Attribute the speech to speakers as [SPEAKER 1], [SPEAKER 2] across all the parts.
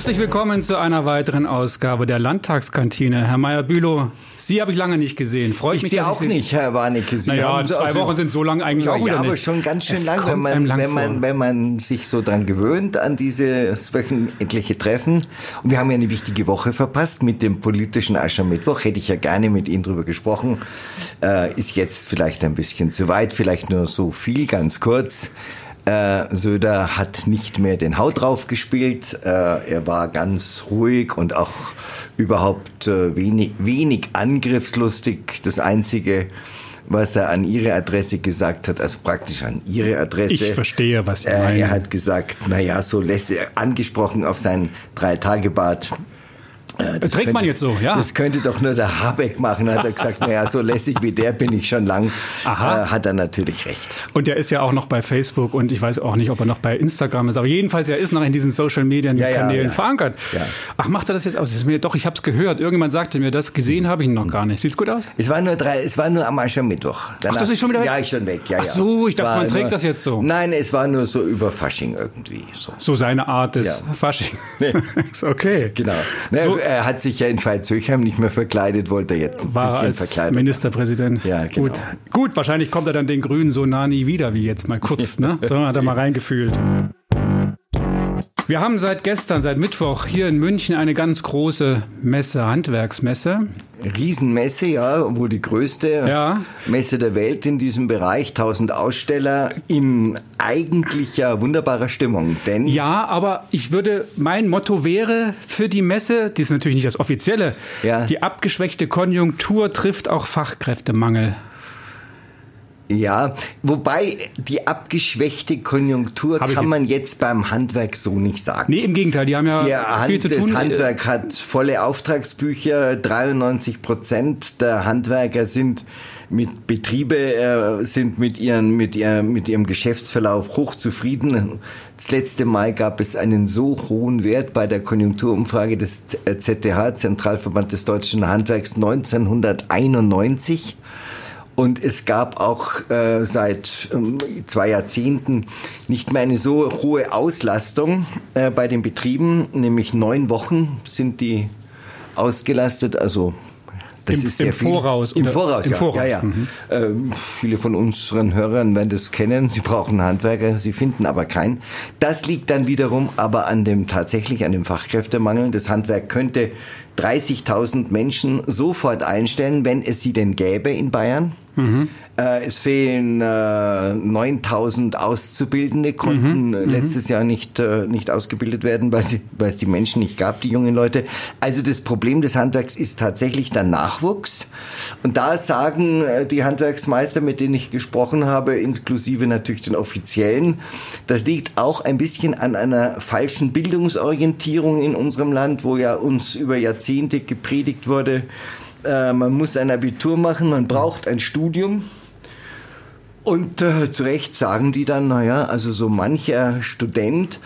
[SPEAKER 1] Herzlich willkommen zu einer weiteren Ausgabe der Landtagskantine. Herr Meyer-Bülow, Sie habe ich lange nicht gesehen. Freut
[SPEAKER 2] ich
[SPEAKER 1] mich,
[SPEAKER 2] Sie auch
[SPEAKER 1] Sie
[SPEAKER 2] nicht, Herr Warnecke. Sie
[SPEAKER 1] naja, zwei Wochen sind so lang eigentlich
[SPEAKER 2] ja,
[SPEAKER 1] auch wieder
[SPEAKER 2] ja, aber
[SPEAKER 1] nicht.
[SPEAKER 2] schon ganz schön
[SPEAKER 1] Es
[SPEAKER 2] lang, wenn man,
[SPEAKER 1] lang
[SPEAKER 2] wenn, man, wenn man sich so dran gewöhnt an dieses wöchentliche Treffen. Und wir haben ja eine wichtige Woche verpasst mit dem politischen Aschermittwoch. Hätte ich ja gerne mit Ihnen drüber gesprochen. Äh, ist jetzt vielleicht ein bisschen zu weit, vielleicht nur so viel, ganz kurz. Äh, Söder hat nicht mehr den Haut drauf gespielt. Äh, er war ganz ruhig und auch überhaupt äh, wenig, wenig angriffslustig. Das Einzige, was er an ihre Adresse gesagt hat, also praktisch an ihre Adresse.
[SPEAKER 1] Ich verstehe, was
[SPEAKER 2] Äh,
[SPEAKER 1] meinen.
[SPEAKER 2] er hat gesagt, naja, so lässt er angesprochen auf sein Drei-Tage-Bad. Äh, das
[SPEAKER 1] Trägt man jetzt so, ja.
[SPEAKER 2] Das könnte doch nur der Habeck machen, hat er gesagt. Naja, so lässig wie der bin ich schon lang.
[SPEAKER 1] Aha.
[SPEAKER 2] Äh, hat er natürlich recht.
[SPEAKER 1] Und der ist ja auch noch bei Facebook und ich weiß auch nicht, ob er noch bei Instagram ist. Aber jedenfalls, er ist noch in diesen Social Media
[SPEAKER 2] Ja,
[SPEAKER 1] Kanälen
[SPEAKER 2] ja.
[SPEAKER 1] verankert.
[SPEAKER 2] Ja.
[SPEAKER 1] Ach, macht er das jetzt aus? Das mir, doch, ich habe es gehört. Irgendjemand sagte mir das. Gesehen habe ich ihn noch gar nicht. Sieht's gut aus?
[SPEAKER 2] Es war nur drei, es war nur am Aschermittwoch. Danach-
[SPEAKER 1] das ist schon wieder weg?
[SPEAKER 2] Ja, ist schon weg. Ja,
[SPEAKER 1] Ach so, ich dachte, man trägt
[SPEAKER 2] nur,
[SPEAKER 1] das jetzt so.
[SPEAKER 2] Nein, es war nur so über Fasching irgendwie. So.
[SPEAKER 1] So seine Art des. Fasching. ist okay.
[SPEAKER 2] Genau. Ne,
[SPEAKER 1] So-
[SPEAKER 2] Er hat sich ja in Veitshöchheim nicht mehr verkleidet, wollte er jetzt ein
[SPEAKER 1] War
[SPEAKER 2] bisschen
[SPEAKER 1] als
[SPEAKER 2] verkleidet.
[SPEAKER 1] Ministerpräsident.
[SPEAKER 2] Ja, genau.
[SPEAKER 1] Gut. Gut, wahrscheinlich kommt er dann den Grünen so nah nie wieder wie jetzt mal kurz, ne? So hat er mal reingefühlt. Wir haben seit gestern, seit Mittwoch hier in München eine ganz große Messe, Handwerksmesse.
[SPEAKER 2] Riesenmesse, ja, wohl die größte
[SPEAKER 1] Ja.
[SPEAKER 2] Messe der Welt in diesem Bereich. 1000 Aussteller in eigentlich ja wunderbarer Stimmung. Denn
[SPEAKER 1] Ja, aber ich würde, mein Motto wäre für die Messe, die ist natürlich nicht das offizielle,
[SPEAKER 2] Ja.
[SPEAKER 1] die abgeschwächte Konjunktur trifft auch Fachkräftemangel.
[SPEAKER 2] Ja, wobei die abgeschwächte Konjunktur
[SPEAKER 1] Hab
[SPEAKER 2] kann man jetzt beim Handwerk so nicht sagen.
[SPEAKER 1] Nee, im Gegenteil, die haben ja
[SPEAKER 2] Der
[SPEAKER 1] viel
[SPEAKER 2] Hand,
[SPEAKER 1] zu tun.
[SPEAKER 2] Das Handwerk hat volle Auftragsbücher. 93 Prozent der Handwerker sind mit Betriebe äh, sind mit ihren mit ihrem mit ihrem Geschäftsverlauf hochzufrieden. Das letzte Mal gab es einen so hohen Wert bei der Konjunkturumfrage des ZDH Zentralverband des deutschen Handwerks 1991. Und es gab auch äh, seit ähm, zwei Jahrzehnten nicht mehr eine so hohe Auslastung äh, bei den Betrieben, nämlich neun Wochen sind die ausgelastet, also das
[SPEAKER 1] Im-
[SPEAKER 2] ist sehr
[SPEAKER 1] im
[SPEAKER 2] viel.
[SPEAKER 1] Voraus
[SPEAKER 2] Im Voraus,
[SPEAKER 1] im
[SPEAKER 2] ja.
[SPEAKER 1] Voraus,
[SPEAKER 2] ja, ja.
[SPEAKER 1] mhm.
[SPEAKER 2] Ähm, viele von unseren Hörern werden das kennen. Sie brauchen Handwerker, sie finden aber keinen. Das liegt dann wiederum aber an dem tatsächlich an dem Fachkräftemangel. Das Handwerk könnte 30.000 Menschen sofort einstellen, wenn es sie denn gäbe in Bayern. Äh, es fehlen äh, 9.000 Auszubildende, konnten äh, letztes Jahr nicht, äh, nicht ausgebildet werden, weil, sie, weil es die Menschen nicht gab, die jungen Leute. Also das Problem des Handwerks ist tatsächlich der Nachwuchs. Und da sagen äh, die Handwerksmeister, mit denen ich gesprochen habe, inklusive natürlich den Offiziellen, das liegt auch ein bisschen an einer falschen Bildungsorientierung in unserem Land, wo ja uns über Jahrzehnte gepredigt wurde, äh, man muss ein Abitur machen, man braucht ein Studium. Und äh, zu Recht sagen die dann, naja, also so mancher Student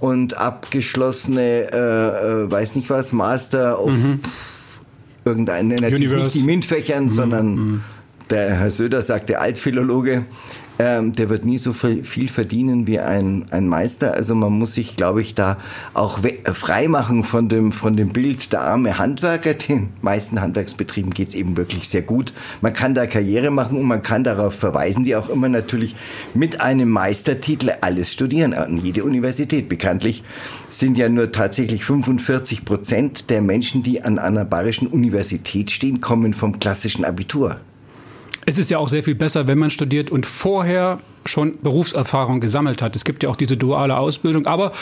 [SPEAKER 2] und abgeschlossene, äh, äh, weiß nicht was, Master of irgendeine, natürlich
[SPEAKER 1] Universe.
[SPEAKER 2] nicht die MINT-Fächern, sondern der Herr Söder sagte Altphilologe, ähm, der wird nie so viel verdienen wie ein, ein Meister. Also man muss sich, glaube ich, da auch äh, frei machen von dem, von dem Bild der arme Handwerker. Den meisten Handwerksbetrieben geht's eben wirklich sehr gut. Man kann da Karriere machen und man kann darauf verweisen, die auch immer natürlich mit einem Meistertitel alles studieren. An jede Universität bekanntlich sind ja nur tatsächlich 45 Prozent der Menschen, die an einer bayerischen Universität stehen, kommen vom klassischen Abitur.
[SPEAKER 1] Es ist ja auch sehr viel besser, wenn man studiert und vorher schon Berufserfahrung gesammelt hat. Es gibt ja auch diese duale Ausbildung, aber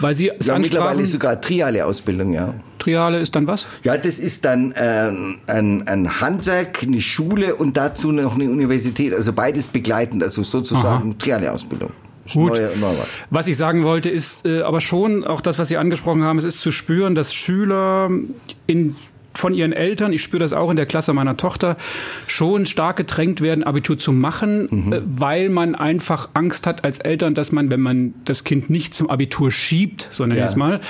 [SPEAKER 1] weil Sie es
[SPEAKER 2] Ja, mittlerweile
[SPEAKER 1] ansprachen,
[SPEAKER 2] sogar triale Ausbildung, ja.
[SPEAKER 1] Triale ist dann was?
[SPEAKER 2] Ja, das ist dann ähm, ein, ein Handwerk, eine Schule und dazu noch eine Universität. Also beides begleitend, also sozusagen triale Ausbildung.
[SPEAKER 1] Gut.
[SPEAKER 2] Neue, neue.
[SPEAKER 1] Was ich sagen wollte, ist äh, aber schon auch das, was Sie angesprochen haben, es ist zu spüren, dass Schüler in von ihren Eltern, ich spüre das auch in der Klasse meiner Tochter, schon stark gedrängt werden, Abitur zu machen, äh, weil man einfach Angst hat als Eltern, dass man, wenn man das Kind nicht zum Abitur schiebt, sondern
[SPEAKER 2] Ja.
[SPEAKER 1] jetzt mal,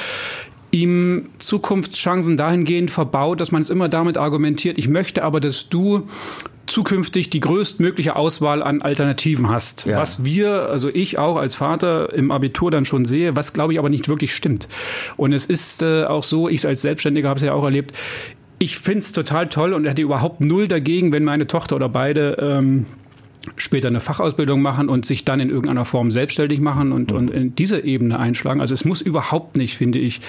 [SPEAKER 1] ihm Zukunftschancen dahingehend verbaut, dass man es immer damit argumentiert, ich möchte aber, dass du zukünftig die größtmögliche Auswahl an Alternativen hast. Ja. Was wir, also ich auch als Vater im Abitur dann schon sehe, was glaube ich aber nicht wirklich stimmt. Und es ist äh, auch so, ich als Selbstständiger habe es ja auch erlebt, ich finde es total toll und hätte überhaupt null dagegen, wenn meine Tochter oder beide ähm, später eine Fachausbildung machen und sich dann in irgendeiner Form selbstständig machen und, und in diese Ebene einschlagen. Also es muss überhaupt nicht, finde ich,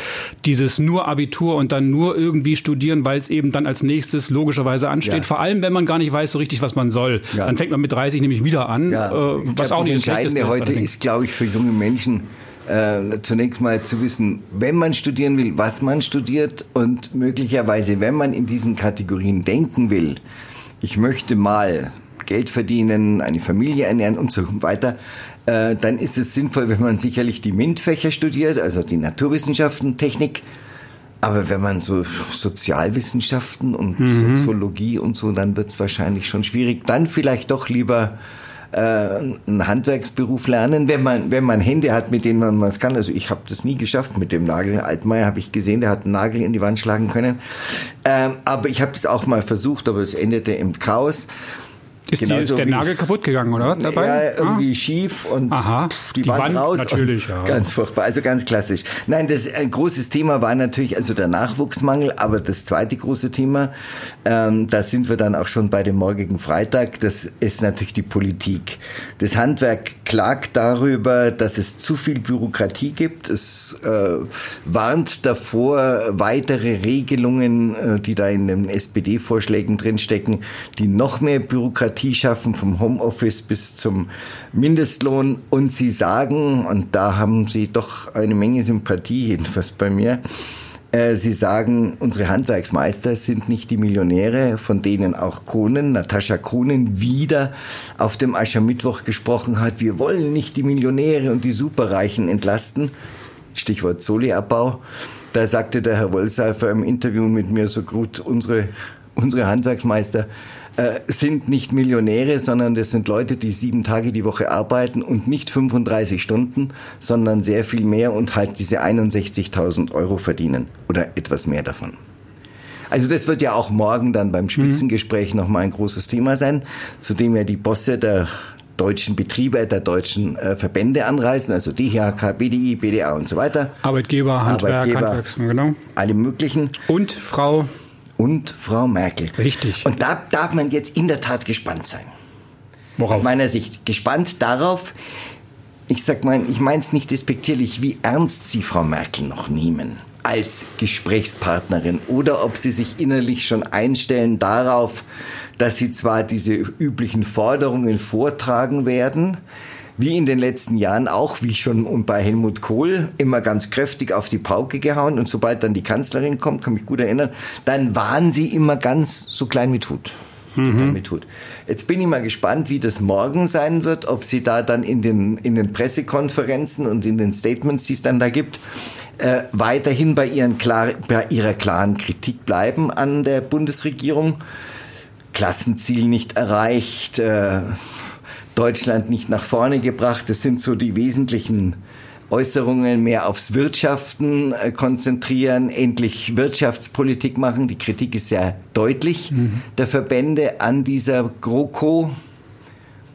[SPEAKER 1] dieses nur Abitur und dann nur irgendwie studieren, weil es eben dann als nächstes logischerweise ansteht. Ja. Vor allem, wenn man gar nicht weiß so richtig, was man soll. Ja. Dann fängt man mit 30 nämlich wieder an,
[SPEAKER 2] ja. äh, was glaub, auch nicht das Entscheidende heute ist, ist glaube ich, für junge Menschen, äh, zunächst mal zu wissen, wenn man studieren will, was man studiert und möglicherweise, wenn man in diesen Kategorien denken will, ich möchte mal Geld verdienen, eine Familie ernähren und so weiter, äh, dann ist es sinnvoll, wenn man sicherlich die MINT-Fächer studiert, also die Naturwissenschaften, Technik. Aber wenn man so Sozialwissenschaften und mhm. Soziologie und so, dann wird es wahrscheinlich schon schwierig. Dann vielleicht doch lieber äh, einen Handwerksberuf lernen, wenn man, wenn man Hände hat, mit denen man was kann. Also ich habe das nie geschafft mit dem Nagel. Altmaier habe ich gesehen, der hat einen Nagel in die Wand schlagen können. Ähm, aber ich habe das auch mal versucht, aber es endete im Chaos.
[SPEAKER 1] Ist, die, ist der Nagel kaputt gegangen, oder?
[SPEAKER 2] Dabei? Ja, irgendwie ah. schief und
[SPEAKER 1] Aha,
[SPEAKER 2] die, die Wand, Wand raus.
[SPEAKER 1] Natürlich, ja.
[SPEAKER 2] Ganz furchtbar, also ganz klassisch. Nein, das ein großes Thema war natürlich also der Nachwuchsmangel, aber das zweite große Thema, ähm, da sind wir dann auch schon bei dem morgigen Freitag, das ist natürlich die Politik. Das Handwerk klagt darüber, dass es zu viel Bürokratie gibt. Es äh, warnt davor, weitere Regelungen, äh, die da in den SPD-Vorschlägen drinstecken, die noch mehr Bürokratie Demokratie schaffen, vom Homeoffice bis zum Mindestlohn. Und sie sagen, und da haben sie doch eine Menge Sympathie, jedenfalls bei mir, äh, Sie sagen, unsere Handwerksmeister sind nicht die Millionäre, von denen auch Kronen, Natascha Kronen, wieder auf dem Aschermittwoch gesprochen hat. Wir wollen nicht die Millionäre und die Superreichen entlasten. Stichwort Soli-Abbau. Da sagte der Herr Wollseifer im Interview mit mir so gut, unsere, unsere Handwerksmeister äh, sind nicht Millionäre, sondern das sind Leute, die sieben Tage die Woche arbeiten und nicht 35 Stunden, sondern sehr viel mehr und halt diese 61.000 Euro verdienen oder etwas mehr davon. Also das wird ja auch morgen dann beim Spitzengespräch mhm. nochmal ein großes Thema sein, zu dem ja die Bosse der deutschen Betriebe, der deutschen äh, Verbände anreisen, also DHK, BDI, BDA und so weiter.
[SPEAKER 1] Arbeitgeber, Handwerk, Arbeitgeber, Handwerks, genau.
[SPEAKER 2] Alle möglichen.
[SPEAKER 1] Und Frau
[SPEAKER 2] und Frau Merkel.
[SPEAKER 1] Richtig.
[SPEAKER 2] Und da darf man jetzt in der Tat gespannt sein.
[SPEAKER 1] Worauf?
[SPEAKER 2] Aus meiner Sicht gespannt darauf, ich sag mal, ich meine es nicht despektierlich, wie ernst Sie Frau Merkel noch nehmen als Gesprächspartnerin oder ob Sie sich innerlich schon einstellen darauf, dass Sie zwar diese üblichen Forderungen vortragen werden, wie in den letzten Jahren auch, wie schon bei Helmut Kohl, immer ganz kräftig auf die Pauke gehauen. Und sobald dann die Kanzlerin kommt, kann mich gut erinnern, dann waren sie immer ganz so klein mit Hut. Mhm. Mit Hut. Jetzt bin ich mal gespannt, wie das morgen sein wird, ob sie da dann in den, in den Pressekonferenzen und in den Statements, die es dann da gibt, äh, weiterhin bei, ihren klar, bei ihrer klaren Kritik bleiben an der Bundesregierung. Klassenziel nicht erreicht, äh, Deutschland nicht nach vorne gebracht. Das sind so die wesentlichen Äußerungen mehr aufs Wirtschaften äh, konzentrieren, endlich Wirtschaftspolitik machen. Die Kritik ist sehr deutlich mhm. der Verbände an dieser GroKo.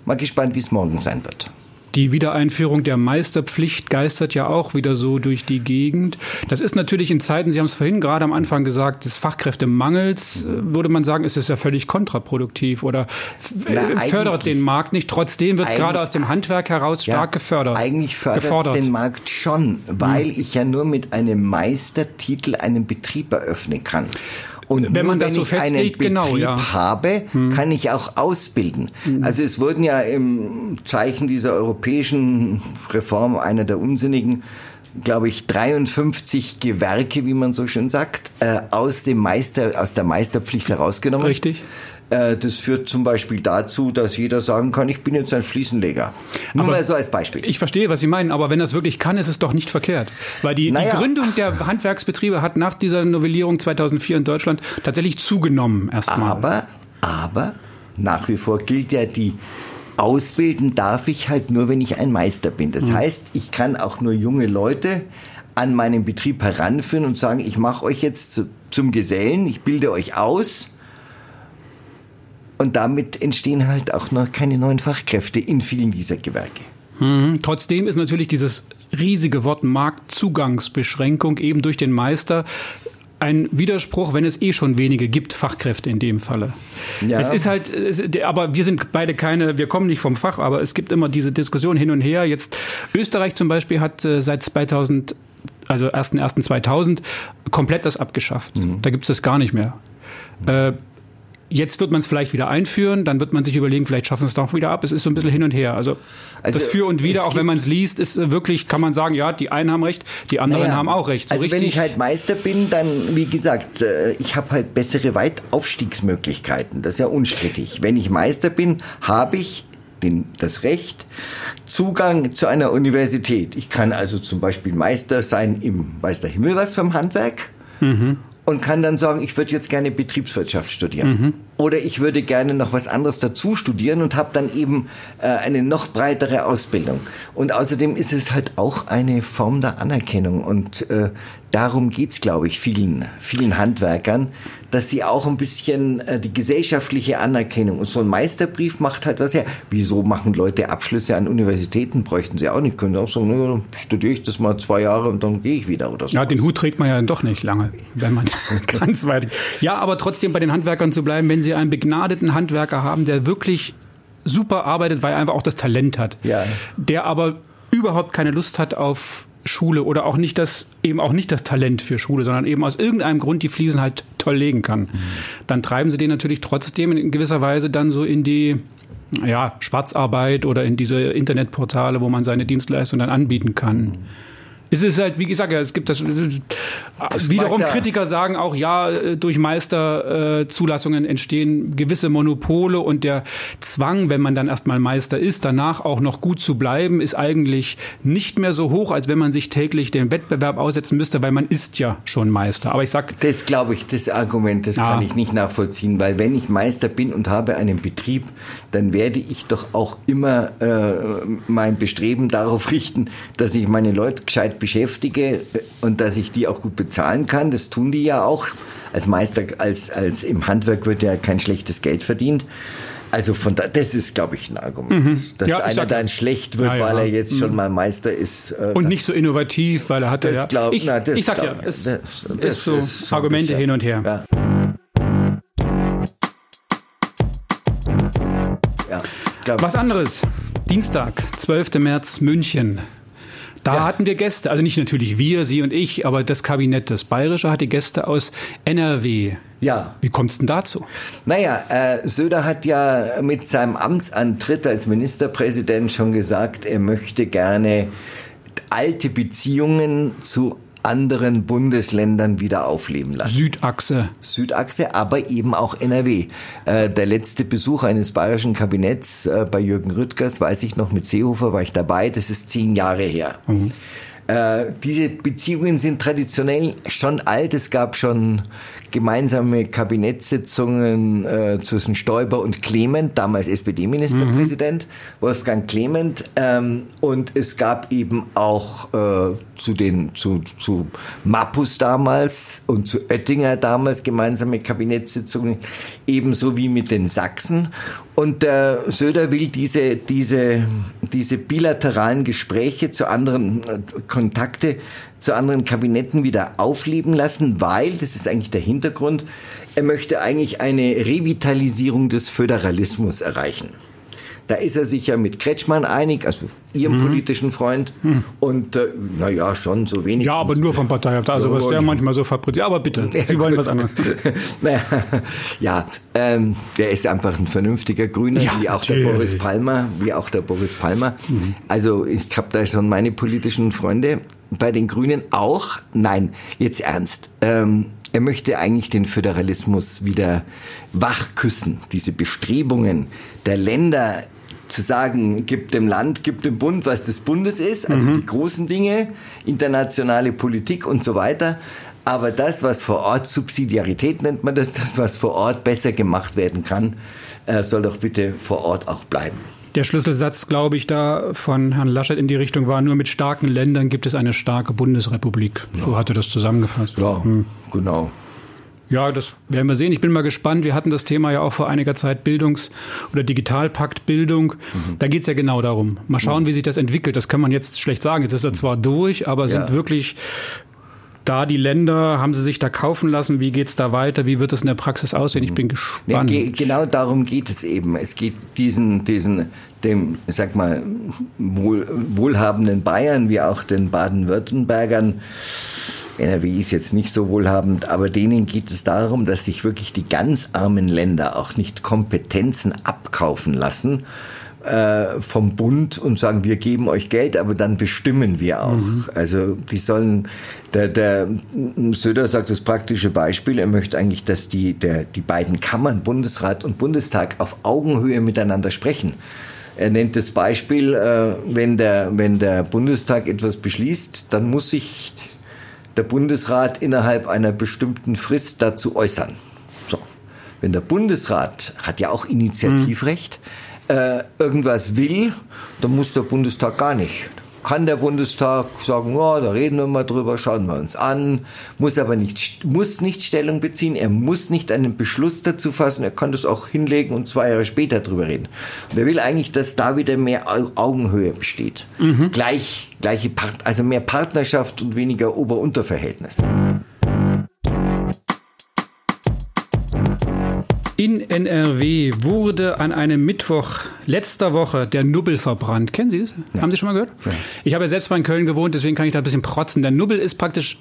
[SPEAKER 2] Mal gespannt, wie es morgen sein wird.
[SPEAKER 1] Die Wiedereinführung der Meisterpflicht geistert ja auch wieder so durch die Gegend. Das ist natürlich in Zeiten, Sie haben es vorhin gerade am Anfang gesagt, des Fachkräftemangels, äh, würde man sagen, ist es ja völlig kontraproduktiv oder Na, fördert den Markt nicht. Trotzdem wird es gerade aus dem Handwerk heraus stark ja, gefördert.
[SPEAKER 2] Eigentlich fördert es den Markt schon, weil hm. ich ja nur mit einem Meistertitel einen Betrieb eröffnen kann. Und wenn man das wenn so festlegt, genau, ja. habe, hm. kann ich auch ausbilden. Hm. Also es wurden ja im Zeichen dieser europäischen Reform einer der unsinnigen glaube ich, 53 Gewerke, wie man so schön sagt, äh, aus dem Meister, aus der Meisterpflicht herausgenommen.
[SPEAKER 1] Richtig.
[SPEAKER 2] Äh, das führt zum Beispiel dazu, dass jeder sagen kann, ich bin jetzt ein Fliesenleger. Nur aber mal so als Beispiel.
[SPEAKER 1] Ich verstehe, was Sie meinen, aber wenn das wirklich kann, ist es doch nicht verkehrt. Weil die, naja. die Gründung der Handwerksbetriebe hat nach dieser Novellierung 2004 in Deutschland tatsächlich zugenommen erstmal.
[SPEAKER 2] Aber, aber nach wie vor gilt ja die Ausbilden darf ich halt nur, wenn ich ein Meister bin. Das mhm. heißt, ich kann auch nur junge Leute an meinen Betrieb heranführen und sagen, ich mache euch jetzt zu, zum Gesellen, ich bilde euch aus. Und damit entstehen halt auch noch keine neuen Fachkräfte in vielen dieser Gewerke.
[SPEAKER 1] Mhm. Trotzdem ist natürlich dieses riesige Wort Marktzugangsbeschränkung eben durch den Meister ein Widerspruch, wenn es eh schon wenige gibt, Fachkräfte in dem Falle. Ja. Es ist halt, aber wir sind beide keine, wir kommen nicht vom Fach, aber es gibt immer diese Diskussion hin und her. Jetzt Österreich zum Beispiel hat äh, seit 2000 also 1.1.2000 komplett das abgeschafft. Mhm. Da gibt es das gar nicht mehr. Mhm. Äh, Jetzt wird man es vielleicht wieder einführen, dann wird man sich überlegen, vielleicht schaffen wir es doch wieder ab. Es ist so ein bisschen hin und her. Also, also das Für und Wider, auch wenn man es liest, ist wirklich, kann man sagen, ja, die einen haben recht, die anderen naja, haben auch recht.
[SPEAKER 2] So also wenn ich halt Meister bin, dann, wie gesagt, äh, ich habe halt bessere Weitaufstiegsmöglichkeiten. Das ist ja unstrittig. Wenn ich Meister bin, habe ich den, das Recht, Zugang zu einer Universität. Ich kann also zum Beispiel Meister sein im, weiß der Himmel was vom Handwerk. Mhm und kann dann sagen, ich würde jetzt gerne Betriebswirtschaft studieren. Mhm. Oder ich würde gerne noch was anderes dazu studieren und habe dann eben äh, eine noch breitere Ausbildung. Und außerdem ist es halt auch eine Form der Anerkennung. Und äh, darum geht's, glaube ich, vielen, vielen Handwerkern, dass sie auch ein bisschen äh, die gesellschaftliche Anerkennung und so ein Meisterbrief macht halt was her. Wieso machen Leute Abschlüsse an Universitäten? Bräuchten sie auch nicht. Können auch sagen, dann studiere ich das mal zwei Jahre und dann gehe ich wieder oder so.
[SPEAKER 1] Ja, den Hut trägt man ja dann doch nicht lange, wenn man ganz weit. Ja, aber trotzdem bei den Handwerkern zu bleiben, wenn Sie einen begnadeten Handwerker haben, der wirklich super arbeitet, weil er einfach auch das Talent hat, ja. der aber überhaupt keine Lust hat auf Schule oder auch nicht das, eben auch nicht das Talent für Schule, sondern eben aus irgendeinem Grund die Fliesen halt toll legen kann, mhm. dann treiben sie den natürlich trotzdem in gewisser Weise dann so in die, ja, Schwarzarbeit oder in diese Internetportale, wo man seine Dienstleistung dann anbieten kann. Mhm. Es ist halt, wie gesagt, es gibt das. das wiederum Kritiker sagen auch, ja, durch Meisterzulassungen entstehen gewisse Monopole und der Zwang, wenn man dann erstmal Meister ist, danach auch noch gut zu bleiben, ist eigentlich nicht mehr so hoch, als wenn man sich täglich dem Wettbewerb aussetzen müsste, weil man ist ja schon Meister. Aber ich sag.
[SPEAKER 2] Das glaube ich, das Argument, das ja. kann ich nicht nachvollziehen, weil wenn ich Meister bin und habe einen Betrieb, dann werde ich doch auch immer äh, mein Bestreben darauf richten, dass ich meine Leute gescheit beschäftige und dass ich die auch gut bezahlen kann. Das tun die ja auch. Als Meister, als, als im Handwerk wird ja kein schlechtes Geld verdient. Also von da, das ist, glaube ich, ein Argument, mhm. dass ja, einer dann schlecht wird, ja, ja. weil er jetzt mhm. schon mal Meister ist.
[SPEAKER 1] Äh, und nicht so innovativ, weil er hat
[SPEAKER 2] das ja. Glaub,
[SPEAKER 1] ich,
[SPEAKER 2] na,
[SPEAKER 1] ich sag ja, es das, das ist so Argumente hin und her. Was anderes. Dienstag, 12. März, München. Da ja. hatten wir Gäste, also nicht natürlich wir, Sie und ich, aber das Kabinett, das Bayerische, hatte Gäste aus NRW. Ja. Wie kommt es denn dazu?
[SPEAKER 2] Naja, äh, Söder hat ja mit seinem Amtsantritt als Ministerpräsident schon gesagt, er möchte gerne alte Beziehungen zu anderen Bundesländern wieder aufleben lassen.
[SPEAKER 1] Südachse.
[SPEAKER 2] Südachse, aber eben auch NRW. Äh, der letzte Besuch eines bayerischen Kabinetts äh, bei Jürgen Rüttgers, weiß ich noch, mit Seehofer war ich dabei, das ist zehn Jahre her. Mhm. Äh, diese Beziehungen sind traditionell schon alt. Es gab schon gemeinsame Kabinettssitzungen äh, zwischen Stoiber und Clement, damals SPD-Ministerpräsident, mhm. Wolfgang Clement. Ähm, und es gab eben auch äh, zu den zu, zu Mappus damals und zu Oettinger damals gemeinsame Kabinettssitzungen, ebenso wie mit den Sachsen. Und der Söder will diese, diese, diese bilateralen Gespräche zu anderen äh, Kontakte zu anderen Kabinetten wieder aufleben lassen, weil, das ist eigentlich der Hintergrund, er möchte eigentlich eine Revitalisierung des Föderalismus erreichen. Da ist er sich ja mit Kretschmann einig, also ihrem mhm. politischen Freund. Mhm. Und äh, naja, schon so wenig.
[SPEAKER 1] Ja, aber nur vom Parteihaft. Also was der manchmal so fabriziert. Aber bitte, Sie wollen was anderes.
[SPEAKER 2] ja, ähm, der ist einfach ein vernünftiger Grüner, ja, wie auch natürlich. der Boris Palmer, wie auch der Boris Palmer. Mhm. Also ich habe da schon meine politischen Freunde bei den Grünen auch. Nein, jetzt ernst. Ähm, er möchte eigentlich den Föderalismus wieder wachküssen, diese Bestrebungen der Länder zu sagen, gibt dem Land, gibt dem Bund, was des Bundes ist, also mhm. die großen Dinge, internationale Politik und so weiter. Aber das, was vor Ort, Subsidiarität nennt man das, das, was vor Ort besser gemacht werden kann, äh, soll doch bitte vor Ort auch bleiben.
[SPEAKER 1] Der Schlüsselsatz, glaube ich, da von Herrn Laschet in die Richtung war, nur mit starken Ländern gibt es eine starke Bundesrepublik. So ja. hat er das zusammengefasst.
[SPEAKER 2] Ja, hm. genau.
[SPEAKER 1] Ja, das werden wir sehen. Ich bin mal gespannt. Wir hatten das Thema ja auch vor einiger Zeit Bildungs- oder Digitalpakt Bildung. Mhm. Da geht es ja genau darum. Mal schauen, mhm. wie sich das entwickelt. Das kann man jetzt schlecht sagen. Jetzt ist er zwar durch, aber sind ja. wirklich da die Länder, haben sie sich da kaufen lassen? Wie geht's da weiter? Wie wird es in der Praxis aussehen? Ich bin gespannt.
[SPEAKER 2] Ja, genau darum geht es eben. Es geht diesen, diesen, dem, sag mal, wohl, wohlhabenden Bayern wie auch den Baden-Württembergern NRW ist jetzt nicht so wohlhabend, aber denen geht es darum, dass sich wirklich die ganz armen Länder auch nicht Kompetenzen abkaufen lassen äh, vom Bund und sagen, wir geben euch Geld, aber dann bestimmen wir auch. Mhm. Also die sollen, der, der Söder sagt das praktische Beispiel, er möchte eigentlich, dass die, der, die beiden Kammern, Bundesrat und Bundestag, auf Augenhöhe miteinander sprechen. Er nennt das Beispiel, äh, wenn, der, wenn der Bundestag etwas beschließt, dann muss sich der Bundesrat innerhalb einer bestimmten Frist dazu äußern. So. Wenn der Bundesrat hat ja auch Initiativrecht, äh, irgendwas will, dann muss der Bundestag gar nicht kann der Bundestag sagen, ja, da reden wir mal drüber, schauen wir uns an, muss aber nicht, muss nicht Stellung beziehen, er muss nicht einen Beschluss dazu fassen, er kann das auch hinlegen und zwei Jahre später drüber reden. Und er will eigentlich, dass da wieder mehr Augenhöhe besteht. Mhm. Gleich, gleiche Part also mehr Partnerschaft und weniger Ober-Unter-Verhältnis.
[SPEAKER 1] In NRW wurde an einem Mittwoch letzter Woche der Nubbel verbrannt. Kennen Sie das? Ja. Haben Sie schon mal gehört? Ja. Ich habe ja selbst mal in Köln gewohnt, deswegen kann ich da ein bisschen protzen. Der Nubbel ist praktisch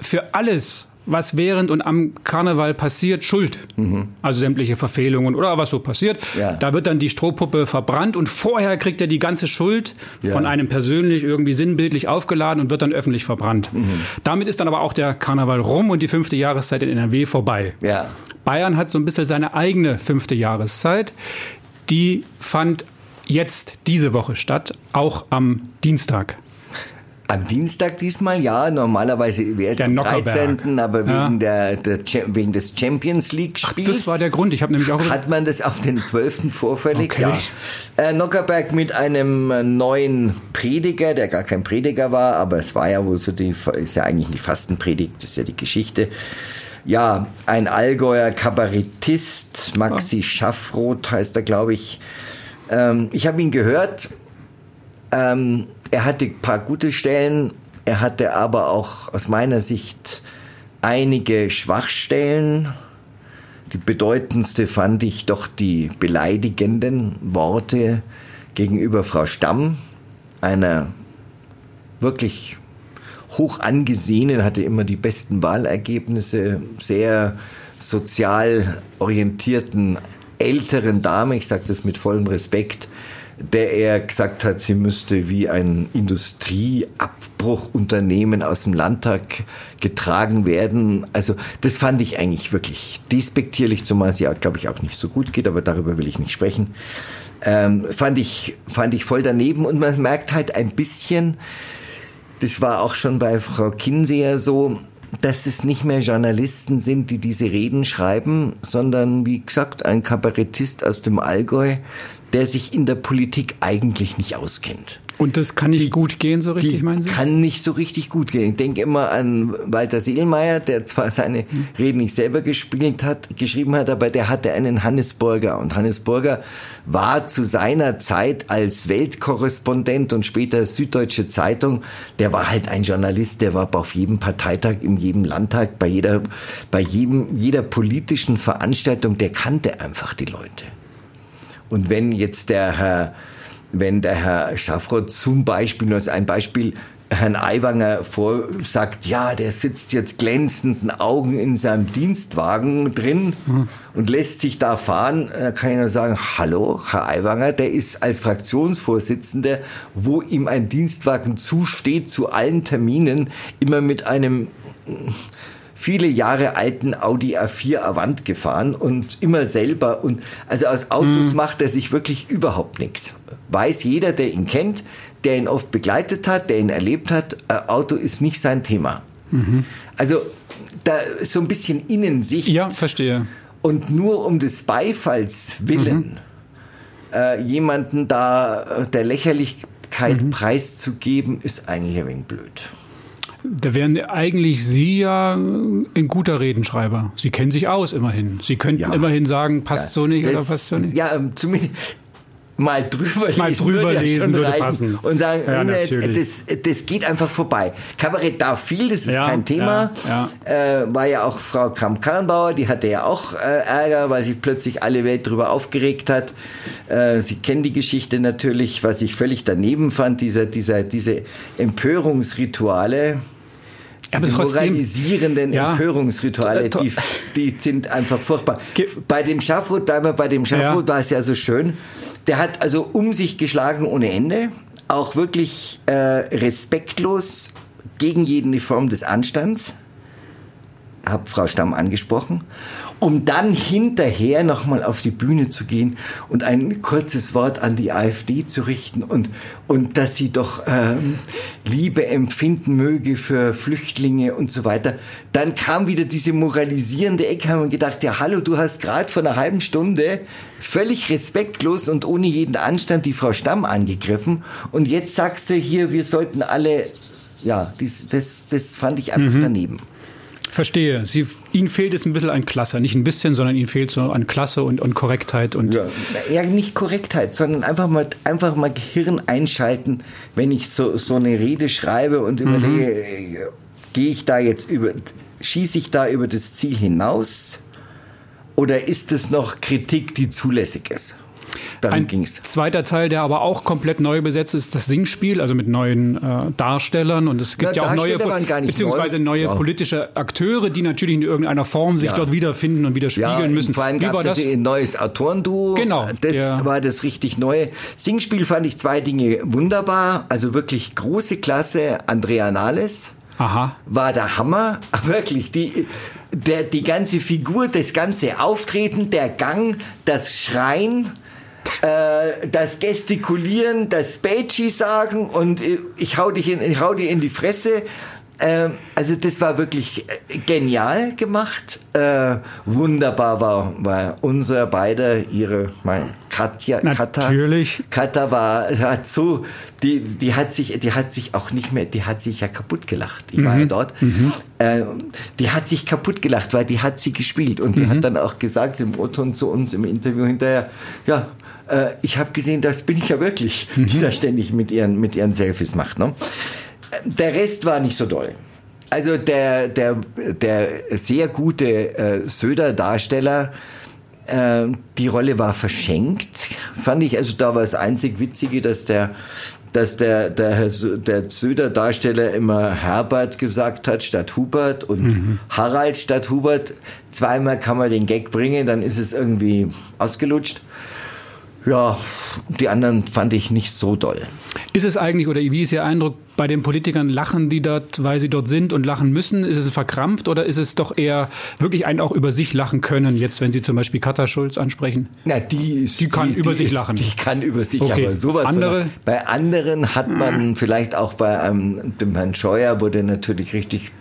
[SPEAKER 1] für alles, was während und am Karneval passiert, schuld. Mhm. Also sämtliche Verfehlungen oder was so passiert. Ja. Da wird dann die Strohpuppe verbrannt und vorher kriegt er die ganze Schuld ja. von einem persönlich irgendwie sinnbildlich aufgeladen und wird dann öffentlich verbrannt. Mhm. Damit ist dann aber auch der Karneval rum und die fünfte Jahreszeit in NRW vorbei. Ja. Bayern hat so ein bisschen seine eigene fünfte Jahreszeit. Die fand jetzt diese Woche statt, auch am Dienstag.
[SPEAKER 2] Am Dienstag diesmal, ja. Normalerweise wäre es am 13., aber ja. wegen, der, der, wegen des Champions League-Spiels.
[SPEAKER 1] Das war der Grund. Ich habe nämlich auch...
[SPEAKER 2] Hat man das auf den 12. vorfällig? Okay. Ja. Äh, Nockerberg mit einem äh, neuen Prediger, der gar kein Prediger war, aber es war ja wohl so die... Ist ja eigentlich die Fastenpredigt, das ist ja die Geschichte ja, ein Allgäuer Kabarettist, Maxi oh. Schaffroth heißt er, glaube ich. Ähm, ich habe ihn gehört. Ähm, er hatte ein paar gute Stellen. Er hatte aber auch aus meiner Sicht einige Schwachstellen. Die bedeutendste fand ich doch die beleidigenden Worte gegenüber Frau Stamm, einer wirklich hoch angesehenen, hatte immer die besten Wahlergebnisse, sehr sozial orientierten älteren Dame, ich sage das mit vollem Respekt, der er gesagt hat, sie müsste wie ein Industrieabbruchunternehmen aus dem Landtag getragen werden. Also das fand ich eigentlich wirklich despektierlich, zumal sie, glaube ich, auch nicht so gut geht, aber darüber will ich nicht sprechen. Ähm, fand, ich, fand ich voll daneben und man merkt halt ein bisschen, das war auch schon bei Frau Kinseer so, dass es nicht mehr Journalisten sind, die diese Reden schreiben, sondern wie gesagt ein Kabarettist aus dem Allgäu, der sich in der Politik eigentlich nicht auskennt.
[SPEAKER 1] Und das kann nicht die, gut gehen, so richtig, meinen Sie?
[SPEAKER 2] Kann nicht so richtig gut gehen. Ich denke immer an Walter Seelmeier, der zwar seine hm. Reden nicht selber gespielt hat, geschrieben hat, aber der hatte einen Hannes Burger. Und Hannes Burger war zu seiner Zeit als Weltkorrespondent und später Süddeutsche Zeitung, der war halt ein Journalist, der war auf jedem Parteitag, in jedem Landtag, bei jeder, bei jedem, jeder politischen Veranstaltung, der kannte einfach die Leute. Und wenn jetzt der Herr wenn der Herr Schaffroth zum Beispiel, nur als ein Beispiel, Herrn Aiwanger vorsagt, ja, der sitzt jetzt glänzenden Augen in seinem Dienstwagen drin mhm. und lässt sich da fahren, da kann ich nur sagen, hallo, Herr Aiwanger, der ist als Fraktionsvorsitzender, wo ihm ein Dienstwagen zusteht, zu allen Terminen, immer mit einem viele Jahre alten Audi A4 Avant gefahren und immer selber und also aus Autos mhm. macht er sich wirklich überhaupt nichts. Weiß jeder, der ihn kennt, der ihn oft begleitet hat, der ihn erlebt hat, äh, Auto ist nicht sein Thema. Mhm. Also da so ein bisschen Innensicht.
[SPEAKER 1] Ja, verstehe.
[SPEAKER 2] Und nur um des Beifalls willen. Mhm äh, jemanden da äh, der Lächerlichkeit mhm. preiszugeben, ist eigentlich ein wenig blöd.
[SPEAKER 1] Da wären eigentlich Sie ja ein guter Redenschreiber. Sie kennen sich aus immerhin. Sie könnten ja. immerhin sagen, passt ja, so nicht das, oder passt so nicht.
[SPEAKER 2] Ja, ähm, zumindest mal drüber
[SPEAKER 1] mal lesen, drüber würde, lesen würde passen.
[SPEAKER 2] und sagen, ja, das, das geht einfach vorbei. Kabarett darf viel, das ist ja, kein Thema. Äh, war ja auch Frau Kramp-Karrenbauer, die hatte ja auch äh, Ärger, weil sich plötzlich alle Welt darüber aufgeregt hat. Äh, Sie kennen die Geschichte natürlich, was ich völlig daneben fand, dieser, dieser, diese Empörungsrituale. Diese trotzdem, moralisierenden ja, Empörungsrituale, die, die sind einfach furchtbar. Bei dem Schafrot, bleiben wir bei dem Schafrot, ja. war es ja so schön. Der hat also um sich geschlagen ohne Ende, auch wirklich äh, respektlos gegen jede Form des Anstands. Hab Frau Stamm angesprochen um dann hinterher nochmal auf die Bühne zu gehen und ein kurzes Wort an die AfD zu richten und, und dass sie doch ähm, Liebe empfinden möge für Flüchtlinge und so weiter. Dann kam wieder diese moralisierende Ecke, haben wir gedacht, ja hallo, du hast gerade vor einer halben Stunde völlig respektlos und ohne jeden Anstand die Frau Stamm angegriffen und jetzt sagst du hier, wir sollten alle, ja, das, das, das fand ich einfach mhm. daneben.
[SPEAKER 1] Verstehe. Sie, Ihnen fehlt es ein bisschen an Klasse. Nicht ein bisschen, sondern Ihnen fehlt so an Klasse und, und Korrektheit. Und
[SPEAKER 2] ja, ja, nicht Korrektheit, sondern einfach mal, einfach mal Gehirn einschalten, wenn ich so, so eine Rede schreibe und mhm. überlege, mhm. gehe ich da jetzt über, schieße ich da über das Ziel hinaus? Oder ist es noch Kritik, die zulässig ist?
[SPEAKER 1] Darum Ein ging's. zweiter Teil, der aber auch komplett neu besetzt ist, das Singspiel, also mit neuen äh, Darstellern. Und es gibt ja, ja auch neue, beziehungsweise neu. neue ja. politische Akteure, die natürlich in irgendeiner Form sich ja. dort wiederfinden und widerspiegeln müssen.
[SPEAKER 2] Vor allem gab es ein neues Autorenduo.
[SPEAKER 1] Genau.
[SPEAKER 2] Das war das richtig neue. Singspiel fand ich zwei Dinge wunderbar, also wirklich große Klasse. Andrea Nahles. Aha. War der Hammer. Wirklich, die, der, die ganze Figur, das ganze Auftreten, der Gang, das Schreien, äh, das Gestikulieren, das Beiji sagen und ich hau dich in, ich hau dir in die Fresse. Äh, also das war wirklich äh, genial gemacht. Äh, wunderbar war, war unser beider, ihre, mein Katja,
[SPEAKER 1] Natürlich.
[SPEAKER 2] Katja, Katja war, hat so, die, die hat sich, die hat sich auch nicht mehr, die hat sich ja kaputt gelacht. Ich mhm. war ja mhm. dort. Mhm. Äh, die hat sich kaputt gelacht, weil die hat sie gespielt und die mhm. hat dann auch gesagt im O-Ton zu uns im Interview hinterher, ja, äh, ich habe gesehen, das bin ich ja wirklich, mhm. die da ständig mit ihren, mit ihren Selfies macht. Ne? Der Rest war nicht so doll. Also der, der, der sehr gute äh, Söder-Darsteller, äh, die Rolle war verschenkt, fand ich. Also da war das einzig Witzige, dass der dass der, der, der Söder-Darsteller immer Herbert gesagt hat statt Hubert und mhm. Harald statt Hubert. Zweimal kann man den Gag bringen, dann ist es irgendwie ausgelutscht. Ja, die anderen fand ich nicht so doll.
[SPEAKER 1] Ist es eigentlich, oder wie ist Ihr Eindruck, bei den Politikern lachen die dort, weil sie dort sind und lachen müssen? Ist es verkrampft oder ist es doch eher wirklich ein auch über sich lachen können, jetzt wenn Sie zum Beispiel Katha Schulz ansprechen?
[SPEAKER 2] Na, die ist,
[SPEAKER 1] die kann
[SPEAKER 2] die,
[SPEAKER 1] über
[SPEAKER 2] die
[SPEAKER 1] sich
[SPEAKER 2] ist,
[SPEAKER 1] lachen.
[SPEAKER 2] Die kann über sich, okay. aber sowas.
[SPEAKER 1] Andere?
[SPEAKER 2] Von, bei anderen hat man vielleicht auch bei einem, dem Herrn Scheuer wurde natürlich richtig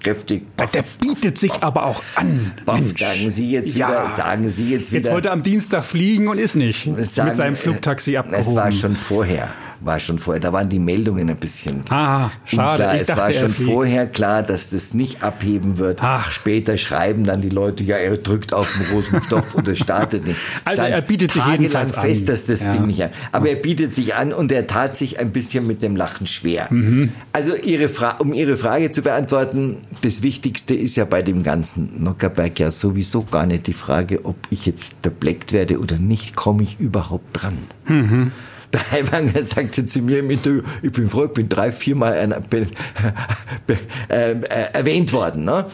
[SPEAKER 2] kräftig.
[SPEAKER 1] Baff, der bietet sich aber auch an.
[SPEAKER 2] Baff, sagen Sie jetzt wieder, ja. sagen Sie jetzt wieder.
[SPEAKER 1] Jetzt wollte er am Dienstag fliegen und ist nicht. Sagen, mit seinem Flugtaxi abgehoben.
[SPEAKER 2] Es war schon vorher war schon vorher, da waren die Meldungen ein bisschen
[SPEAKER 1] ah, schade.
[SPEAKER 2] Klar, es war schon vorher klar, dass das nicht abheben wird. Ach. Später schreiben dann die Leute, ja, er drückt auf den roten Knopf und es startet nicht.
[SPEAKER 1] Also Stand er bietet sich jedenfalls
[SPEAKER 2] fest, an. dass das ja. Ding nicht an. Aber er bietet sich an und er tat sich ein bisschen mit dem Lachen schwer. Mhm. Also ihre Fra um Ihre Frage zu beantworten, das Wichtigste ist ja bei dem ganzen Nockerberg ja sowieso gar nicht die Frage, ob ich jetzt verbleckt werde oder nicht, komme ich überhaupt dran. Mhm. Der Heimanger sagte zu mir mit, ich bin froh, ich bin drei, viermal äh, äh, erwähnt worden. Ne?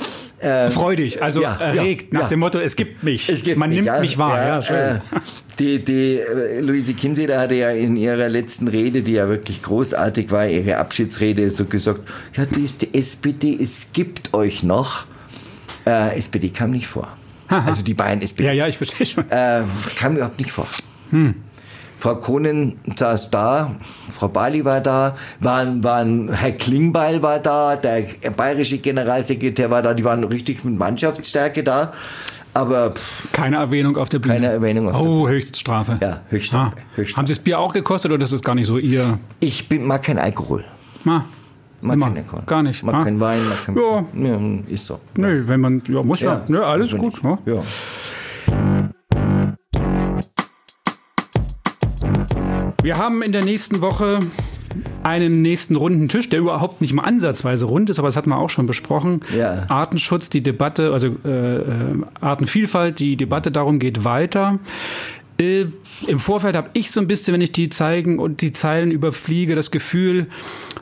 [SPEAKER 1] Ähm, Freudig, also ja, erregt, ja, nach ja. dem Motto, es gibt mich, es gibt man mich, nimmt mich wahr. Ja, schön. Äh,
[SPEAKER 2] die, die äh, Luise Kinsey, da hatte ja in ihrer letzten Rede, die ja wirklich großartig war, ihre Abschiedsrede so gesagt, ja, die ist die SPD, es gibt euch noch. Äh, SPD kam nicht vor. Also die beiden SPD.
[SPEAKER 1] Ja, ja, ich verstehe schon.
[SPEAKER 2] Äh, kam überhaupt nicht vor. Hm. Frau Kohnen saß da, Frau Bali war da, waren, waren, Herr Klingbeil war da, der bayerische Generalsekretär war da, die waren richtig mit Mannschaftsstärke da. Aber pff,
[SPEAKER 1] Keine Erwähnung auf der Bühne.
[SPEAKER 2] Keine Erwähnung auf der
[SPEAKER 1] Oh, Höchststrafe.
[SPEAKER 2] Ja, Höchststrafe.
[SPEAKER 1] Ah.
[SPEAKER 2] Höchststrafe.
[SPEAKER 1] Haben Sie das Bier auch gekostet oder ist das gar nicht so Ihr?
[SPEAKER 2] ich bin, mag kein Alkohol.
[SPEAKER 1] Ah,
[SPEAKER 2] Mag
[SPEAKER 1] Immer.
[SPEAKER 2] Alkohol.
[SPEAKER 1] Gar nicht.
[SPEAKER 2] Mag
[SPEAKER 1] Ah.
[SPEAKER 2] Wein, mag kein
[SPEAKER 1] Ja.
[SPEAKER 2] ja. Ist so.
[SPEAKER 1] nö, wenn man, ja, muss ja. Nö, alles
[SPEAKER 2] also
[SPEAKER 1] gut. Ja.
[SPEAKER 2] Ja.
[SPEAKER 1] Wir haben in der nächsten Woche einen nächsten runden Tisch, der überhaupt nicht mal ansatzweise rund ist, aber das hatten wir auch schon besprochen.
[SPEAKER 2] Ja.
[SPEAKER 1] Artenschutz, die Debatte, also äh, äh, Artenvielfalt, die Debatte darum geht weiter. Äh, Im Vorfeld habe ich so ein bisschen, wenn ich die Zeigen und die Zeilen überfliege, das Gefühl,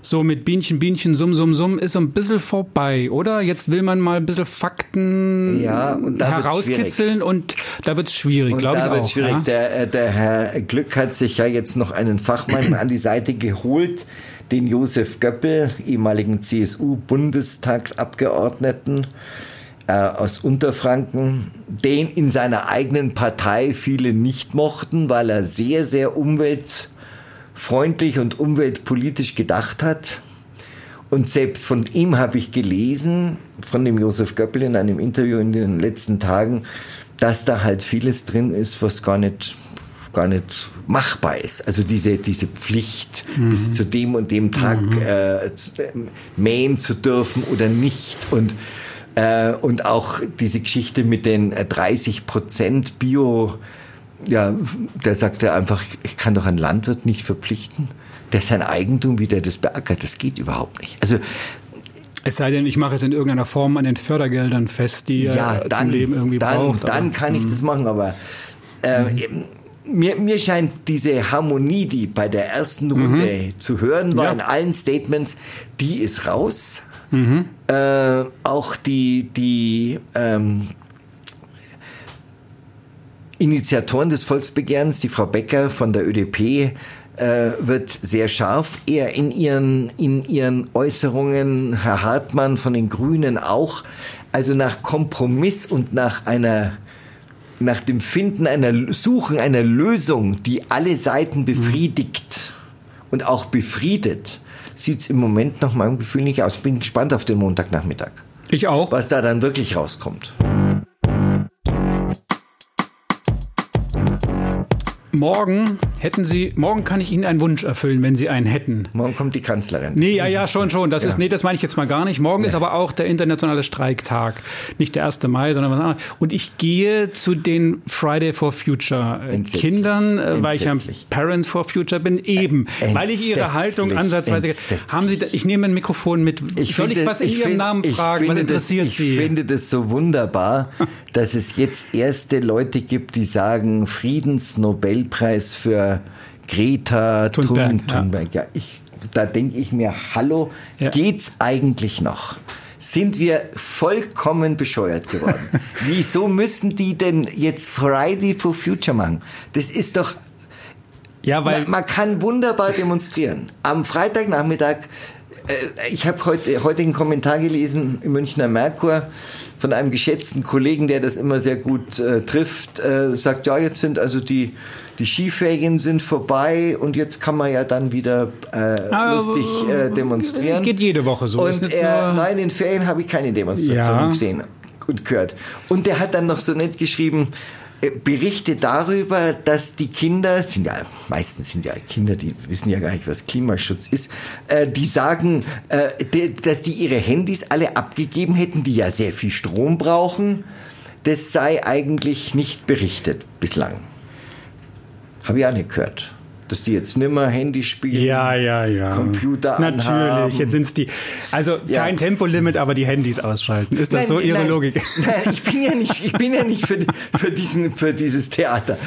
[SPEAKER 1] so mit Bienchen, Bienchen, Summ, Summ, Summ ist so ein bisschen vorbei, oder? Jetzt will man mal ein bisschen Fakten
[SPEAKER 2] Ja, und
[SPEAKER 1] herauskitzeln und da wird es schwierig, glaube ich
[SPEAKER 2] da wird schwierig.
[SPEAKER 1] ja?
[SPEAKER 2] Der, äh, der Herr Glück hat sich ja jetzt noch einen Fachmann an die Seite geholt, den Josef Göppel, ehemaligen CSU-Bundestagsabgeordneten äh, aus Unterfranken, den in seiner eigenen Partei viele nicht mochten, weil er sehr, sehr umweltfreundlich und umweltpolitisch gedacht hat. Und selbst von ihm habe ich gelesen, von dem Josef Göppel in einem Interview in den letzten Tagen, dass da halt vieles drin ist, was gar nicht gar nicht machbar ist. Also diese, diese Pflicht, bis zu dem und dem Tag äh, zu, äh, mähen zu dürfen oder nicht. Und, äh, und auch diese Geschichte mit den äh, 30 Prozent Bio, ja, der sagte einfach, ich kann doch einen Landwirt nicht verpflichten. Der sein Eigentum, wie der das beackert. Das geht überhaupt nicht. Also
[SPEAKER 1] Es sei denn, ich mache es in irgendeiner Form an den Fördergeldern fest, die
[SPEAKER 2] ja, dann,
[SPEAKER 1] zum Leben irgendwie
[SPEAKER 2] dann,
[SPEAKER 1] braucht.
[SPEAKER 2] dann
[SPEAKER 1] aber- Mhm.
[SPEAKER 2] kann ich das machen, aber äh, eben, mir, mir scheint diese Harmonie, die bei der ersten Runde zu hören war
[SPEAKER 1] Mhm. Ja.
[SPEAKER 2] in allen Statements, die ist raus.
[SPEAKER 1] Mhm.
[SPEAKER 2] Äh, auch die, die ähm, Initiatoren des Volksbegehrens, die Frau Becker von der ÖDP, äh, wird sehr scharf. Er in ihren, in ihren Äußerungen, Herr Hartmann von den Grünen auch. Also nach Kompromiss und nach einer, nach dem Finden einer, Suchen einer Lösung, die alle Seiten befriedigt und auch befriedet, sieht es im Moment nach meinem Gefühl nicht aus. Bin gespannt auf den Montagnachmittag,
[SPEAKER 1] Ich auch.
[SPEAKER 2] was da dann wirklich rauskommt.
[SPEAKER 1] Morgen hätten Sie, morgen kann ich Ihnen einen Wunsch erfüllen, wenn Sie einen hätten.
[SPEAKER 2] Morgen kommt die Kanzlerin.
[SPEAKER 1] Nee, ja, ja, schon, schon. Das ist, nee, das meine ich jetzt mal gar nicht. Morgen ist aber auch der internationale Streiktag. Nicht der 1. Mai, sondern was anderes. Und ich gehe zu den Friday for Future äh. Kindern, äh, weil ich ja. Parents for Future bin, eben. Weil ich Ihre Haltung ansatzweise, haben Sie, da, ich nehme ein Mikrofon mit. Soll ich
[SPEAKER 2] finde-
[SPEAKER 1] was in Ihrem
[SPEAKER 2] find-
[SPEAKER 1] Namen
[SPEAKER 2] ich
[SPEAKER 1] fragen? Was interessiert
[SPEAKER 2] das,
[SPEAKER 1] Sie?
[SPEAKER 2] Ich finde das so wunderbar, dass es jetzt erste Leute gibt, die sagen, Friedensnobelpreis für Greta
[SPEAKER 1] Thunberg,
[SPEAKER 2] Thun-
[SPEAKER 1] ja.
[SPEAKER 2] Thunberg. Ja, ich, da denke ich mir, hallo,
[SPEAKER 1] Ja.
[SPEAKER 2] geht's eigentlich noch? Sind wir vollkommen bescheuert geworden? Wieso müssen die denn jetzt Friday for Future machen? Das ist doch
[SPEAKER 1] ja, weil,
[SPEAKER 2] man, man kann wunderbar demonstrieren. Am Freitagnachmittag, äh, ich habe heute, heute einen Kommentar gelesen im Münchner Merkur von einem geschätzten Kollegen, der das immer sehr gut äh, trifft, äh, sagt, ja, jetzt sind also die, die Skiferien sind vorbei und jetzt kann man ja dann wieder äh,
[SPEAKER 1] Aber,
[SPEAKER 2] lustig äh, demonstrieren.
[SPEAKER 1] geht jede Woche so.
[SPEAKER 2] Und er, nein, in Ferien habe ich keine Demonstration
[SPEAKER 1] Ja.
[SPEAKER 2] gesehen und gehört. Und der hat dann noch so nett geschrieben, äh, Berichte darüber, dass die Kinder, sind ja meistens sind ja Kinder, die wissen ja gar nicht, was Klimaschutz ist, äh, die sagen, äh, die, dass die ihre Handys alle abgegeben hätten, die ja sehr viel Strom brauchen. Das sei eigentlich nicht berichtet bislang. Habe ich auch nicht gehört. Dass die jetzt nimmer Handy spielen.
[SPEAKER 1] Ja, ja, ja.
[SPEAKER 2] Computer
[SPEAKER 1] Natürlich,
[SPEAKER 2] anhaben.
[SPEAKER 1] jetzt sind es die. Also
[SPEAKER 2] Ja.
[SPEAKER 1] kein Tempolimit, aber die Handys ausschalten. Ist das
[SPEAKER 2] Nein,
[SPEAKER 1] so Ihre
[SPEAKER 2] nein,
[SPEAKER 1] Logik?
[SPEAKER 2] Nein, ich bin ja nicht, ich bin ja nicht für, für, diesen, für dieses Theater.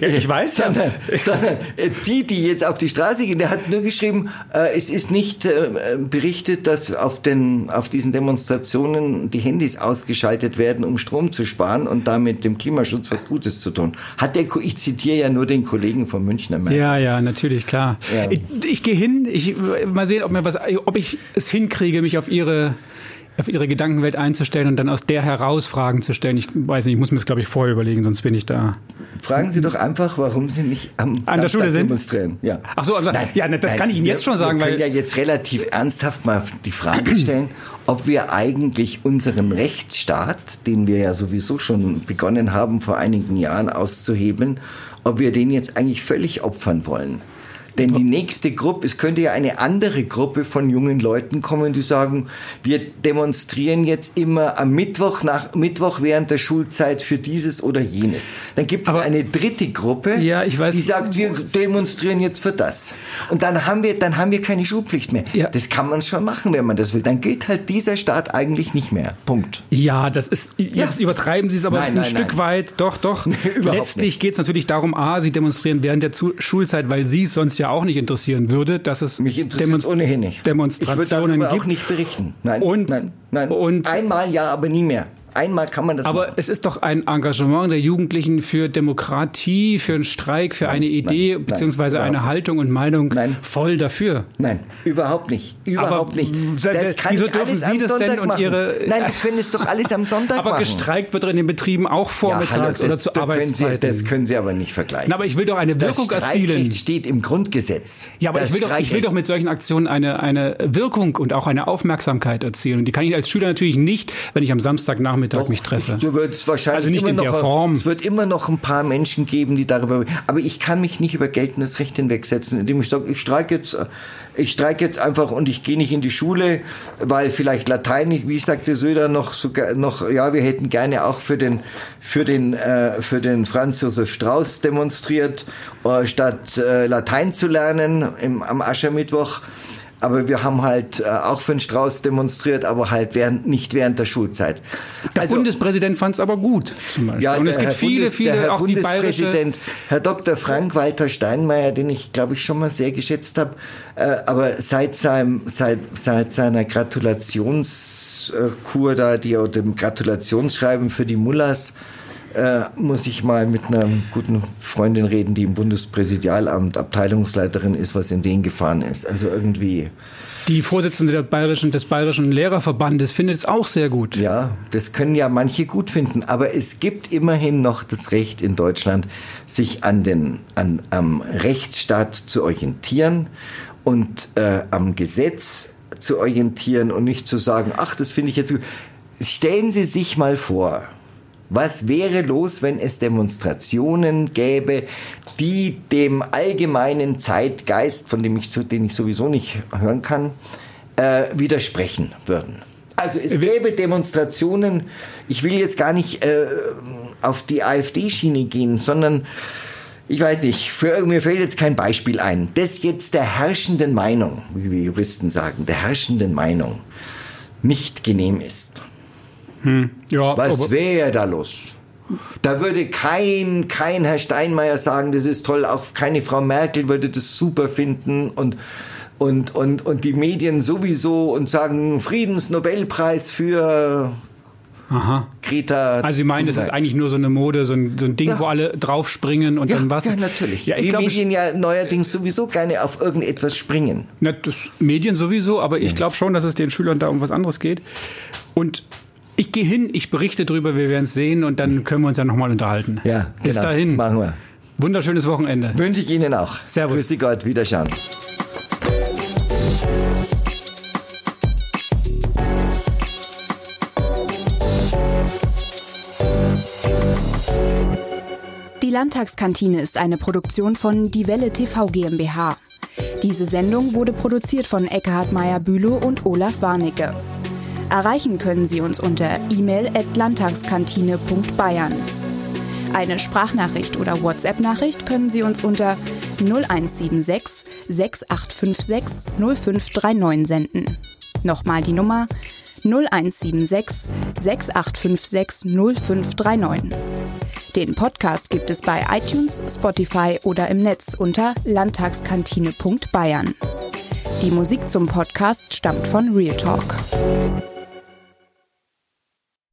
[SPEAKER 1] Ja, ich weiß ja.
[SPEAKER 2] sondern, sondern äh, die, die jetzt auf die Straße gehen, der hat nur geschrieben, äh, es ist nicht äh, berichtet, dass auf, den, auf diesen Demonstrationen die Handys ausgeschaltet werden, um Strom zu sparen und damit dem Klimaschutz was Gutes zu tun. Hat der, ich zitiere ja nur den Kollegen vom Münchner.
[SPEAKER 1] Ja, ja, natürlich, klar.
[SPEAKER 2] Ja.
[SPEAKER 1] Ich, ich gehe hin, ich mal sehen, ob mir was, ob ich es hinkriege, mich auf Ihre auf ihre Gedankenwelt einzustellen und dann aus der heraus Fragen zu stellen. Ich weiß nicht, ich muss mir das, glaube ich, vorher überlegen, sonst bin ich da.
[SPEAKER 2] Fragen Sie doch einfach, warum Sie nicht am
[SPEAKER 1] An der Schule sind?
[SPEAKER 2] demonstrieren. Ja.
[SPEAKER 1] Ach so, also,
[SPEAKER 2] Nein,
[SPEAKER 1] ja, das
[SPEAKER 2] nein,
[SPEAKER 1] kann ich Ihnen
[SPEAKER 2] wir-
[SPEAKER 1] jetzt schon sagen,
[SPEAKER 2] wir können
[SPEAKER 1] weil
[SPEAKER 2] ja jetzt relativ ernsthaft mal die Frage stellen, ob wir eigentlich unseren Rechtsstaat, den wir ja sowieso schon begonnen haben, vor einigen Jahren auszuhebeln, ob wir den jetzt eigentlich völlig opfern wollen. Denn die nächste Gruppe, es könnte ja eine andere Gruppe von jungen Leuten kommen, die sagen, wir demonstrieren jetzt immer am Mittwoch nach Mittwoch während der Schulzeit für dieses oder jenes. Dann gibt es
[SPEAKER 1] Aber-
[SPEAKER 2] eine dritte Gruppe,
[SPEAKER 1] Ja, weiß-
[SPEAKER 2] die sagt, wir demonstrieren jetzt für das. Und dann haben wir, dann haben wir keine Schulpflicht mehr.
[SPEAKER 1] Ja.
[SPEAKER 2] Das kann man schon machen, wenn man das will. Dann gilt halt dieser Staat eigentlich nicht mehr. Punkt.
[SPEAKER 1] Ja, das ist, jetzt
[SPEAKER 2] Ja.
[SPEAKER 1] übertreiben Sie es aber
[SPEAKER 2] Nein,
[SPEAKER 1] ein
[SPEAKER 2] nein,
[SPEAKER 1] Stück
[SPEAKER 2] nein.
[SPEAKER 1] weit. Doch, doch.
[SPEAKER 2] überhaupt
[SPEAKER 1] Letztlich geht es natürlich darum, A, Sie demonstrieren während der Schulzeit, weil Sie es sonst ja auch nicht interessieren würde, dass es
[SPEAKER 2] Mich
[SPEAKER 1] Demonst-
[SPEAKER 2] ohnehin nicht.
[SPEAKER 1] Demonstrationen
[SPEAKER 2] ich würde darüber
[SPEAKER 1] gibt.
[SPEAKER 2] auch nicht berichten. Nein,
[SPEAKER 1] Und-
[SPEAKER 2] nein, nein.
[SPEAKER 1] und-
[SPEAKER 2] Einmal ja, aber nie mehr. Einmal kann man das
[SPEAKER 1] Aber
[SPEAKER 2] machen.
[SPEAKER 1] es ist doch ein Engagement der Jugendlichen für Demokratie, für einen Streik, für eine Idee
[SPEAKER 2] nein,
[SPEAKER 1] beziehungsweise
[SPEAKER 2] überhaupt
[SPEAKER 1] eine Haltung und Meinung
[SPEAKER 2] Nein.
[SPEAKER 1] voll dafür.
[SPEAKER 2] Nein, überhaupt nicht. Überhaupt
[SPEAKER 1] Aber,
[SPEAKER 2] nicht. Das kann
[SPEAKER 1] wieso dürfen Sie das denn
[SPEAKER 2] Sonntag
[SPEAKER 1] und
[SPEAKER 2] machen.
[SPEAKER 1] Ihre-
[SPEAKER 2] Nein, wir können es doch alles am Sonntag
[SPEAKER 1] Aber
[SPEAKER 2] machen.
[SPEAKER 1] gestreikt wird in den Betrieben auch vormittags
[SPEAKER 2] ja, hallo, das,
[SPEAKER 1] oder zu
[SPEAKER 2] da können Sie,
[SPEAKER 1] Arbeitszeiten.
[SPEAKER 2] das können Sie aber nicht vergleichen.
[SPEAKER 1] Na, aber ich will doch eine
[SPEAKER 2] das
[SPEAKER 1] Wirkung erzielen.
[SPEAKER 2] Streikrecht steht im Grundgesetz.
[SPEAKER 1] Ja, aber
[SPEAKER 2] Das
[SPEAKER 1] ich will, doch, ich will doch mit solchen Aktionen eine, eine Wirkung und auch eine Aufmerksamkeit erzielen. Und die kann ich als Schüler natürlich nicht, wenn ich am Samstagnachmittag mich treffe.
[SPEAKER 2] Du würdest wahrscheinlich
[SPEAKER 1] Also nicht in
[SPEAKER 2] noch,
[SPEAKER 1] der Form.
[SPEAKER 2] Es wird immer noch ein paar Menschen geben, die darüber. Aber ich kann mich nicht über geltendes Recht hinwegsetzen, indem ich sage, ich streike jetzt, ich streike jetzt einfach und ich gehe nicht in die Schule, weil vielleicht Latein, wie sagte Söder noch sogar noch, ja, wir hätten gerne auch für den für den äh, für den Franz Josef Strauß demonstriert, äh, statt äh, Latein zu lernen im, am Aschermittwoch. Aber wir haben halt äh, auch für den Strauß demonstriert, aber halt während, nicht während der Schulzeit.
[SPEAKER 1] Der
[SPEAKER 2] Also-
[SPEAKER 1] Bundespräsident fand es aber gut, zum Beispiel.
[SPEAKER 2] ja,
[SPEAKER 1] und es gibt
[SPEAKER 2] Herr
[SPEAKER 1] viele,
[SPEAKER 2] Bundes,
[SPEAKER 1] viele,
[SPEAKER 2] der Herr
[SPEAKER 1] auch die bayerische...
[SPEAKER 2] Bundespräsident, Herr Dr. Frank-Walter Steinmeier, den ich, glaube ich, schon mal sehr geschätzt habe, äh, aber seit, seinem, seit, seit seiner Gratulationskur da, die dem Gratulationsschreiben für die Mullahs, äh, muss ich mal mit einer guten Freundin reden, die im Bundespräsidialamt Abteilungsleiterin ist, was in den gefahren ist. Also irgendwie,
[SPEAKER 1] Die Vorsitzende bayerischen, des Bayerischen Lehrerverbandes findet es auch sehr gut.
[SPEAKER 2] Ja, das können ja manche gut finden, aber es gibt immerhin noch das Recht in Deutschland, sich an den, an, am Rechtsstaat zu orientieren und äh, am Gesetz zu orientieren und nicht zu sagen, ach, das finde ich jetzt gut. Stellen Sie sich mal vor, was wäre los, wenn es Demonstrationen gäbe, die dem allgemeinen Zeitgeist, von dem ich, den ich sowieso nicht hören kann, äh, widersprechen würden? Also es gäbe Demonstrationen, ich will jetzt gar nicht äh, auf die AfD-Schiene gehen, sondern ich weiß nicht, für, mir fällt jetzt kein Beispiel ein, das jetzt der herrschenden Meinung, wie wir Juristen sagen, der herrschenden Meinung nicht genehm ist.
[SPEAKER 1] Ja,
[SPEAKER 2] Was wäre da los? Da würde kein, kein Herr Steinmeier sagen, das ist toll, auch keine Frau Merkel würde das super finden und, und, und, und die Medien sowieso und sagen Friedensnobelpreis für
[SPEAKER 1] Aha.
[SPEAKER 2] Greta.
[SPEAKER 1] Also Sie meinen, das ist eigentlich nur so eine Mode, so ein, so ein Ding,
[SPEAKER 2] Ja.
[SPEAKER 1] wo alle draufspringen und
[SPEAKER 2] ja,
[SPEAKER 1] dann was?
[SPEAKER 2] ja, natürlich.
[SPEAKER 1] Ja, ich
[SPEAKER 2] die
[SPEAKER 1] glaube,
[SPEAKER 2] Medien ja neuerdings sowieso gerne auf irgendetwas springen.
[SPEAKER 1] Na, das Medien sowieso, aber ich glaube schon, dass es den Schülern da um was anderes geht. Und ich gehe hin, ich berichte drüber, wir werden es sehen und dann können wir uns ja nochmal unterhalten.
[SPEAKER 2] Ja,
[SPEAKER 1] Bis
[SPEAKER 2] genau,
[SPEAKER 1] dahin.
[SPEAKER 2] Machen wir.
[SPEAKER 1] Wunderschönes Wochenende.
[SPEAKER 2] Wünsche ich Ihnen auch.
[SPEAKER 1] Servus.
[SPEAKER 2] Grüß Sie Gott, Wiederschauen.
[SPEAKER 3] Die Landtagskantine ist eine Produktion von Die Welle TV GmbH. Diese Sendung wurde produziert von Eckhard Meyer-Bülow und Olaf Warnecke. Erreichen können Sie uns unter e-mail at landtagskantine.bayern. Eine Sprachnachricht oder WhatsApp-Nachricht können Sie uns unter 0176 6856 0539 senden. Nochmal die Nummer 0176 6856 0539. Den Podcast gibt es bei iTunes, Spotify oder im Netz unter landtagskantine.bayern. Die Musik zum Podcast stammt von Real Talk.